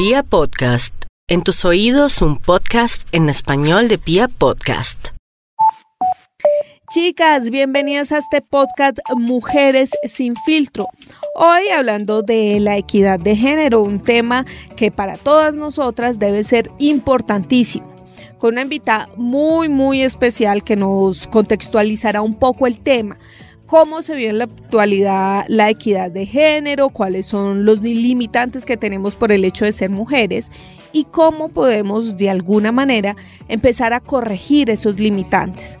Pia Podcast, en tus oídos un podcast en español de Pia Podcast. Chicas, bienvenidas a este podcast Mujeres sin filtro. Hoy hablando de la equidad de género, un tema que para todas nosotras debe ser importantísimo con una invitada muy, muy especial que nos contextualizará un poco el tema cómo se ve en la actualidad la equidad de género, cuáles son los limitantes que tenemos por el hecho de ser mujeres y cómo podemos de alguna manera empezar a corregir esos limitantes.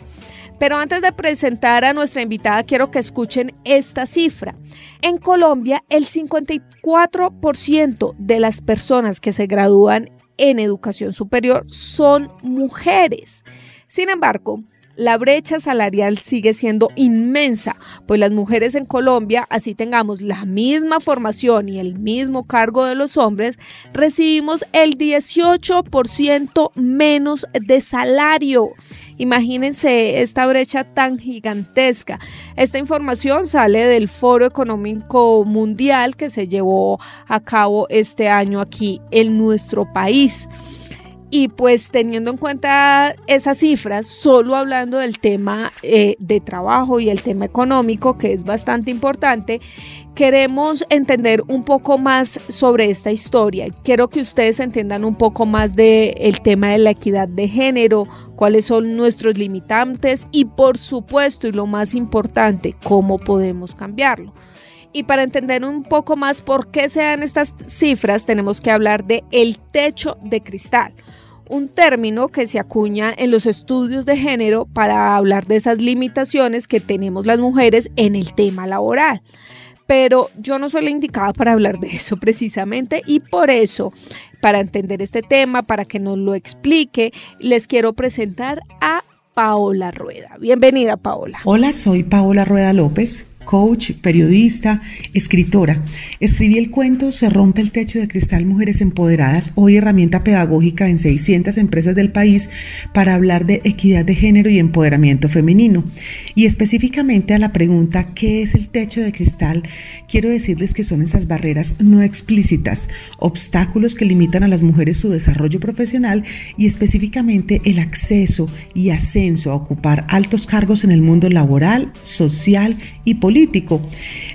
Pero antes de presentar a nuestra invitada, quiero que escuchen esta cifra. En Colombia, el 54% de las personas que se gradúan en educación superior son mujeres. Sin embargo, la brecha salarial sigue siendo inmensa, pues las mujeres en Colombia, así tengamos la misma formación y el mismo cargo de los hombres, recibimos el 18% menos de salario. Imagínense esta brecha tan gigantesca. Esta información sale del Foro Económico Mundial que se llevó a cabo este año aquí en nuestro país. Y pues teniendo en cuenta esas cifras, solo hablando del tema eh, de trabajo y el tema económico, que es bastante importante, queremos entender un poco más sobre esta historia. Quiero que ustedes entiendan un poco más del el tema de la equidad de género, cuáles son nuestros limitantes y por supuesto, y lo más importante, cómo podemos cambiarlo. Y para entender un poco más por qué se dan estas cifras, tenemos que hablar de el techo de cristal un término que se acuña en los estudios de género para hablar de esas limitaciones que tenemos las mujeres en el tema laboral. Pero yo no soy la indicada para hablar de eso precisamente y por eso, para entender este tema, para que nos lo explique, les quiero presentar a Paola Rueda. Bienvenida, Paola. Hola, soy Paola Rueda López coach, periodista, escritora. Escribí el cuento Se rompe el techo de cristal Mujeres Empoderadas, hoy herramienta pedagógica en 600 empresas del país para hablar de equidad de género y empoderamiento femenino. Y específicamente a la pregunta ¿qué es el techo de cristal? Quiero decirles que son esas barreras no explícitas, obstáculos que limitan a las mujeres su desarrollo profesional y específicamente el acceso y ascenso a ocupar altos cargos en el mundo laboral, social y político político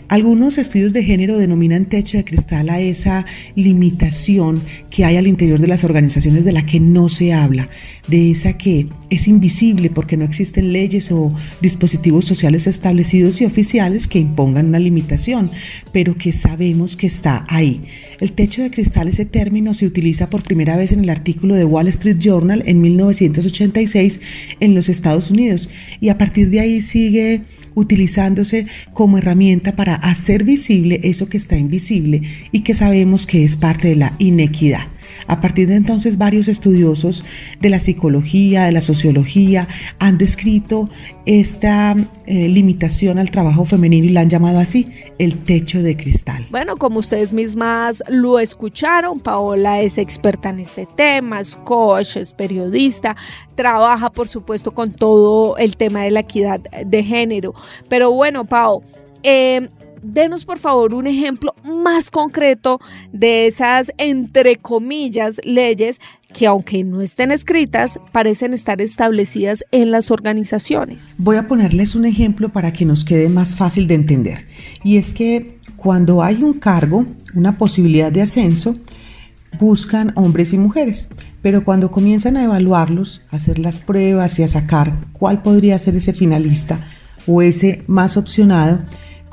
algunos estudios de género denominan techo de cristal a esa limitación que hay al interior de las organizaciones de la que no se habla, de esa que es invisible porque no existen leyes o dispositivos sociales establecidos y oficiales que impongan una limitación, pero que sabemos que está ahí. El techo de cristal, ese término, se utiliza por primera vez en el artículo de Wall Street Journal en 1986 en los Estados Unidos y a partir de ahí sigue utilizándose como herramienta para hacer visible eso que está invisible y que sabemos que es parte de la inequidad. A partir de entonces, varios estudiosos de la psicología, de la sociología, han descrito esta eh, limitación al trabajo femenino y la han llamado así, el techo de cristal. Bueno, como ustedes mismas lo escucharon, Paola es experta en este tema, es coach, es periodista, trabaja por supuesto con todo el tema de la equidad de género. Pero bueno, Pao, eh, denos por favor un ejemplo más concreto de esas, entre comillas, leyes que aunque no estén escritas, parecen estar establecidas en las organizaciones. Voy a ponerles un ejemplo para que nos quede más fácil de entender. Y es que cuando hay un cargo, una posibilidad de ascenso, buscan hombres y mujeres, pero cuando comienzan a evaluarlos, a hacer las pruebas y a sacar cuál podría ser ese finalista o ese más opcionado,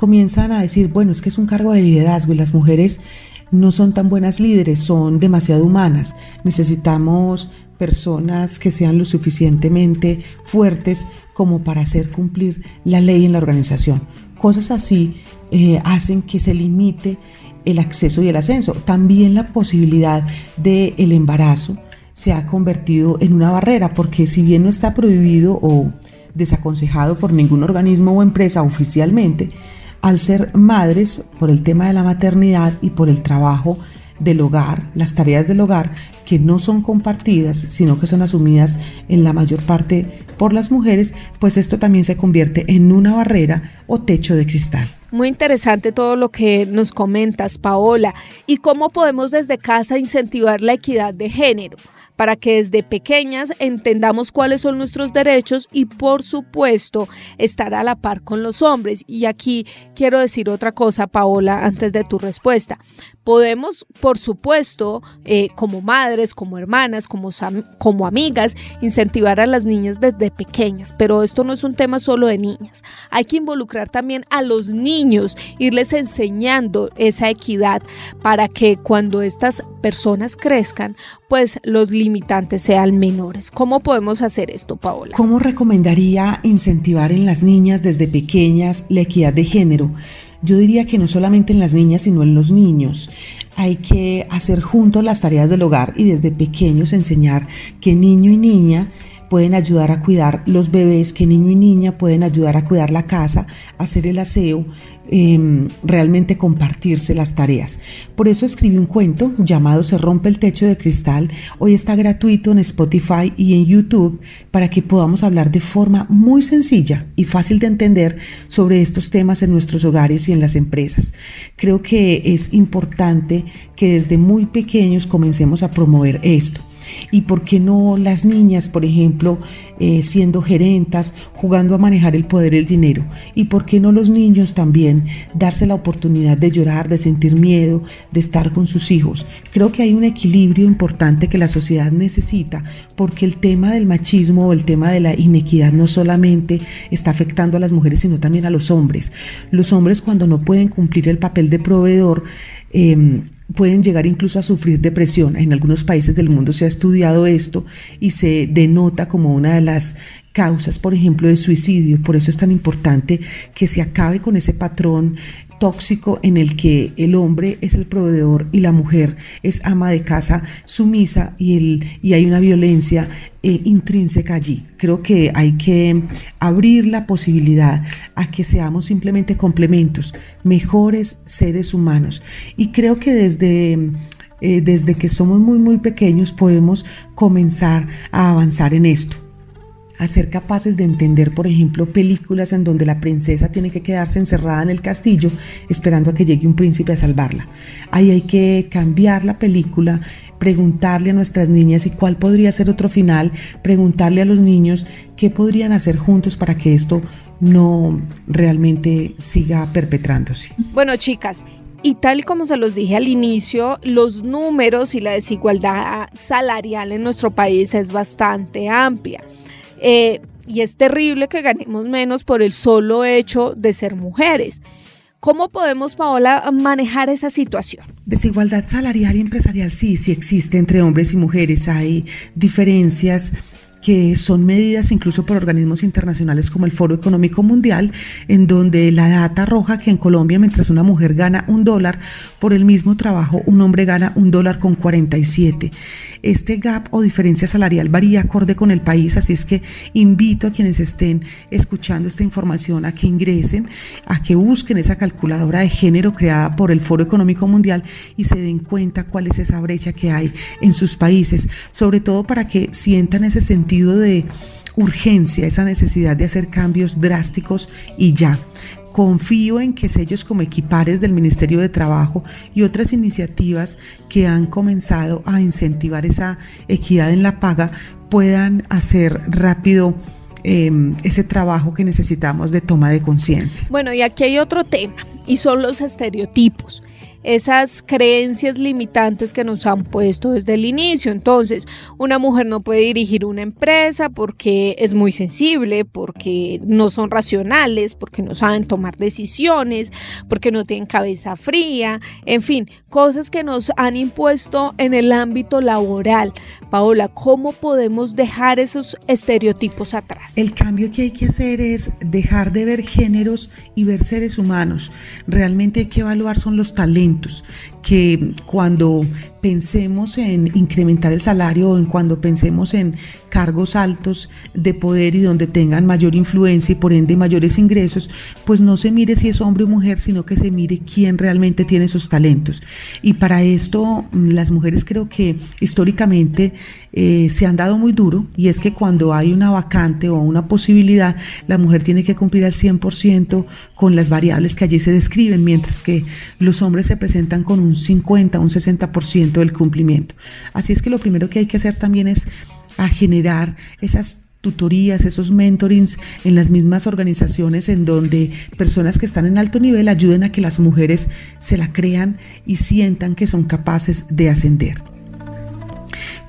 comienzan a decir, bueno, es que es un cargo de liderazgo y las mujeres no son tan buenas líderes, son demasiado humanas. Necesitamos personas que sean lo suficientemente fuertes como para hacer cumplir la ley en la organización. Cosas así eh, hacen que se limite el acceso y el ascenso. También la posibilidad del el embarazo se ha convertido en una barrera porque si bien no está prohibido o desaconsejado por ningún organismo o empresa oficialmente, al ser madres por el tema de la maternidad y por el trabajo del hogar, las tareas del hogar, que no son compartidas, sino que son asumidas en la mayor parte por las mujeres, pues esto también se convierte en una barrera o techo de cristal. Muy interesante todo lo que nos comentas, Paola. ¿Y cómo podemos desde casa incentivar la equidad de género? para que desde pequeñas entendamos cuáles son nuestros derechos y por supuesto estar a la par con los hombres. Y aquí quiero decir otra cosa, Paola, antes de tu respuesta. Podemos, por supuesto, eh, como madres, como hermanas, como, como amigas, incentivar a las niñas desde pequeñas, pero esto no es un tema solo de niñas. Hay que involucrar también a los niños, irles enseñando esa equidad para que cuando estas personas crezcan, pues los limitantes sean menores. ¿Cómo podemos hacer esto, Paola? ¿Cómo recomendaría incentivar en las niñas desde pequeñas la equidad de género? Yo diría que no solamente en las niñas, sino en los niños. Hay que hacer juntos las tareas del hogar y desde pequeños enseñar que niño y niña pueden ayudar a cuidar los bebés, que niño y niña pueden ayudar a cuidar la casa, hacer el aseo, em, realmente compartirse las tareas. Por eso escribí un cuento llamado Se rompe el techo de cristal. Hoy está gratuito en Spotify y en YouTube para que podamos hablar de forma muy sencilla y fácil de entender sobre estos temas en nuestros hogares y en las empresas. Creo que es importante que desde muy pequeños comencemos a promover esto. ¿Y por qué no las niñas, por ejemplo, eh, siendo gerentas, jugando a manejar el poder el dinero? ¿Y por qué no los niños también darse la oportunidad de llorar, de sentir miedo, de estar con sus hijos? Creo que hay un equilibrio importante que la sociedad necesita porque el tema del machismo o el tema de la inequidad no solamente está afectando a las mujeres, sino también a los hombres. Los hombres cuando no pueden cumplir el papel de proveedor, eh, pueden llegar incluso a sufrir depresión. En algunos países del mundo se ha estudiado esto y se denota como una de las causas, por ejemplo, de suicidio. Por eso es tan importante que se acabe con ese patrón tóxico en el que el hombre es el proveedor y la mujer es ama de casa sumisa y, el, y hay una violencia eh, intrínseca allí. Creo que hay que abrir la posibilidad a que seamos simplemente complementos, mejores seres humanos. Y creo que desde... Eh, desde que somos muy muy pequeños podemos comenzar a avanzar en esto a ser capaces de entender, por ejemplo, películas en donde la princesa tiene que quedarse encerrada en el castillo esperando a que llegue un príncipe a salvarla. Ahí hay que cambiar la película, preguntarle a nuestras niñas y cuál podría ser otro final, preguntarle a los niños qué podrían hacer juntos para que esto no realmente siga perpetrándose. Bueno, chicas, y tal y como se los dije al inicio, los números y la desigualdad salarial en nuestro país es bastante amplia. Eh, y es terrible que ganemos menos por el solo hecho de ser mujeres. ¿Cómo podemos, Paola, manejar esa situación? Desigualdad salarial y empresarial sí, sí existe entre hombres y mujeres. Hay diferencias que son medidas incluso por organismos internacionales como el Foro Económico Mundial, en donde la data arroja que en Colombia, mientras una mujer gana un dólar por el mismo trabajo, un hombre gana un dólar con 47. Este gap o diferencia salarial varía acorde con el país, así es que invito a quienes estén escuchando esta información a que ingresen, a que busquen esa calculadora de género creada por el Foro Económico Mundial y se den cuenta cuál es esa brecha que hay en sus países, sobre todo para que sientan ese sentido de urgencia, esa necesidad de hacer cambios drásticos y ya. Confío en que sellos como Equipares del Ministerio de Trabajo y otras iniciativas que han comenzado a incentivar esa equidad en la paga puedan hacer rápido em, ese trabajo que necesitamos de toma de conciencia. Bueno, y aquí hay otro tema, y son los estereotipos esas creencias limitantes que nos han puesto desde el inicio. Entonces, una mujer no puede dirigir una empresa porque es muy sensible, porque no son racionales, porque no saben tomar decisiones, porque no tienen cabeza fría, en fin, cosas que nos han impuesto en el ámbito laboral. Paola, ¿cómo podemos dejar esos estereotipos atrás? El cambio que hay que hacer es dejar de ver géneros y ver seres humanos. Realmente hay que evaluar son los talentos que cuando pensemos en incrementar el salario o en cuando pensemos en cargos altos de poder y donde tengan mayor influencia y por ende mayores ingresos, pues no se mire si es hombre o mujer, sino que se mire quién realmente tiene esos talentos. Y para esto las mujeres creo que históricamente eh, se han dado muy duro y es que cuando hay una vacante o una posibilidad, la mujer tiene que cumplir al 100% con las variables que allí se describen, mientras que los hombres se presentan con un 50, un 60% del cumplimiento. Así es que lo primero que hay que hacer también es a generar esas tutorías, esos mentorings en las mismas organizaciones en donde personas que están en alto nivel ayuden a que las mujeres se la crean y sientan que son capaces de ascender.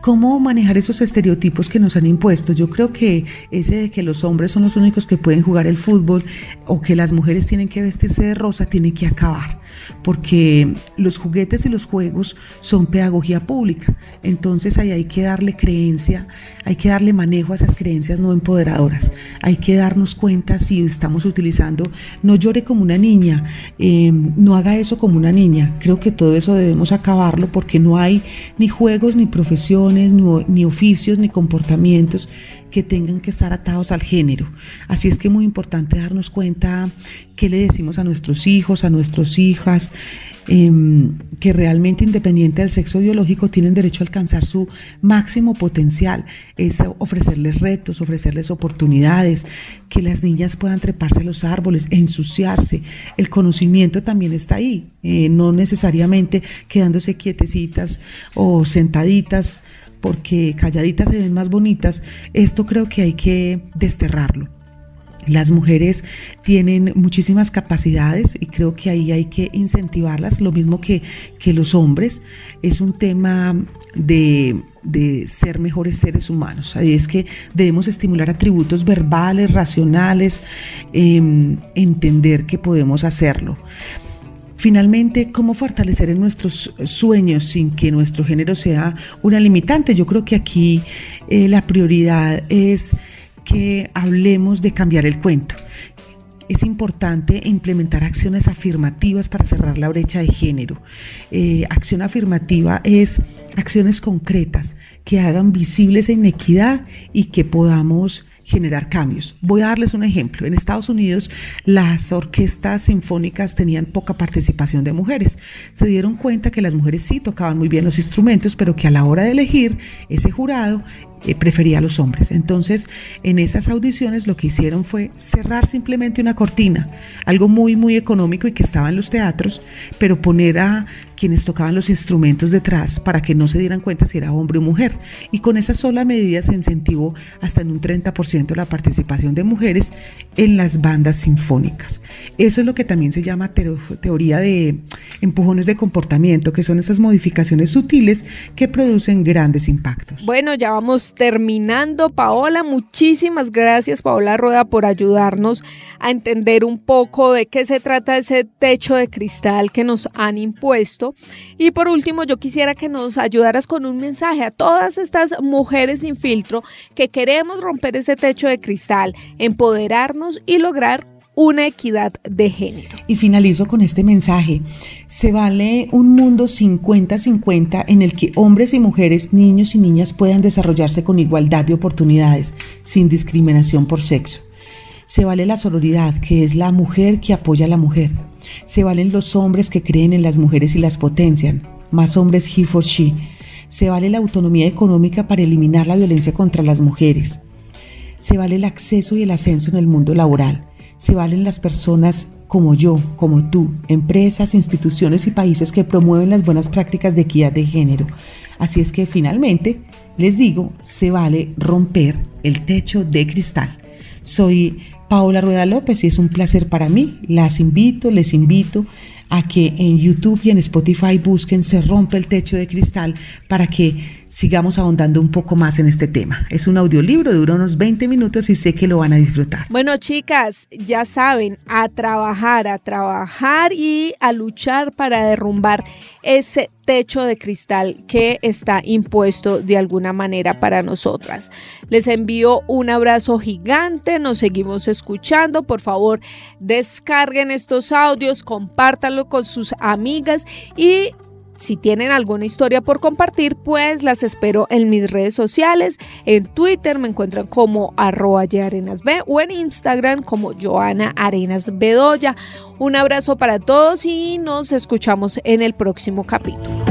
¿Cómo manejar esos estereotipos que nos han impuesto? Yo creo que ese de que los hombres son los únicos que pueden jugar el fútbol o que las mujeres tienen que vestirse de rosa tiene que acabar, porque los juguetes y los juegos son pedagogía pública. Entonces ahí hay que darle creencia, hay que darle manejo a esas creencias no empoderadoras. Hay que darnos cuenta si estamos utilizando, no llore como una niña, em, no haga eso como una niña. Creo que todo eso debemos acabarlo porque no hay ni juegos ni profesión ni, oficios, ni comportamientos que tengan que estar atados al género. Así es que es muy importante darnos cuenta qué le decimos a nuestros hijos, a nuestras hijas, em, que realmente independiente del sexo biológico tienen derecho a alcanzar su máximo potencial. Es ofrecerles retos, ofrecerles oportunidades, que las niñas puedan treparse a los árboles, ensuciarse. El conocimiento también está ahí, eh, no necesariamente quedándose quietecitas o sentaditas porque calladitas se ven más bonitas, esto creo que hay que desterrarlo. Las mujeres tienen muchísimas capacidades y creo que ahí hay que incentivarlas, lo mismo que, que los hombres. Es un tema de, ser mejores seres humanos. Ahí es que debemos estimular atributos verbales, racionales, em, entender que podemos hacerlo. Finalmente, ¿cómo fortalecer en nuestros sueños sin que nuestro género sea una limitante? Yo creo que aquí eh, la prioridad es que hablemos de cambiar el cuento. Es importante implementar acciones afirmativas para cerrar la brecha de género. Eh, acción afirmativa es acciones concretas que hagan visible esa inequidad y que podamos generar cambios. Voy a darles un ejemplo. En Estados Unidos las orquestas sinfónicas tenían poca participación de mujeres. Se dieron cuenta que las mujeres sí tocaban muy bien los instrumentos, pero que a la hora de elegir ese jurado eh, prefería a los hombres. Entonces, en esas audiciones lo que hicieron fue cerrar simplemente una cortina, algo muy, muy económico y que estaba en los teatros, pero poner a quienes tocaban los instrumentos detrás para que no se dieran cuenta si era hombre o mujer. Y con esa sola medida se incentivó hasta en un 30% la participación de mujeres en las bandas sinfónicas. Eso es lo que también se llama teoría de empujones de comportamiento, que son esas modificaciones sutiles que producen grandes impactos. Bueno, ya vamos terminando. Paola, muchísimas gracias, Paola Rueda, por ayudarnos a entender un poco de qué se trata ese techo de cristal que nos han impuesto. Y por último, yo quisiera que nos ayudaras con un mensaje a todas estas mujeres sin filtro que queremos romper ese techo de cristal, empoderarnos y lograr una equidad de género. Y finalizo con este mensaje. Se vale un mundo 50-50 en el que hombres y mujeres, niños y niñas puedan desarrollarse con igualdad de oportunidades, sin discriminación por sexo. Se vale la sororidad, que es la mujer que apoya a la mujer. Se valen los hombres que creen en las mujeres y las potencian, más hombres he for she. Se vale la autonomía económica para eliminar la violencia contra las mujeres. Se vale el acceso y el ascenso en el mundo laboral se valen las personas como yo, como tú, empresas, instituciones y países que promueven las buenas prácticas de equidad de género. Así es que finalmente, les digo, se vale romper el techo de cristal. Soy Paola Rueda López y es un placer para mí. Las invito, les invito a que en YouTube y en Spotify busquen Se rompe el techo de cristal para que sigamos ahondando un poco más en este tema. Es un audiolibro, dura unos 20 minutos y sé que lo van a disfrutar. Bueno, chicas, ya saben, a trabajar, a trabajar y a luchar para derrumbar ese techo de cristal que está impuesto de alguna manera para nosotras. Les envío un abrazo gigante, nos seguimos escuchando, por favor descarguen estos audios, compártanlo con sus amigas y si tienen alguna historia por compartir, pues las espero en mis redes sociales. En Twitter me encuentran como arroba o en Instagram como Joana Arenas Bedoya. Un abrazo para todos y nos escuchamos en el próximo capítulo.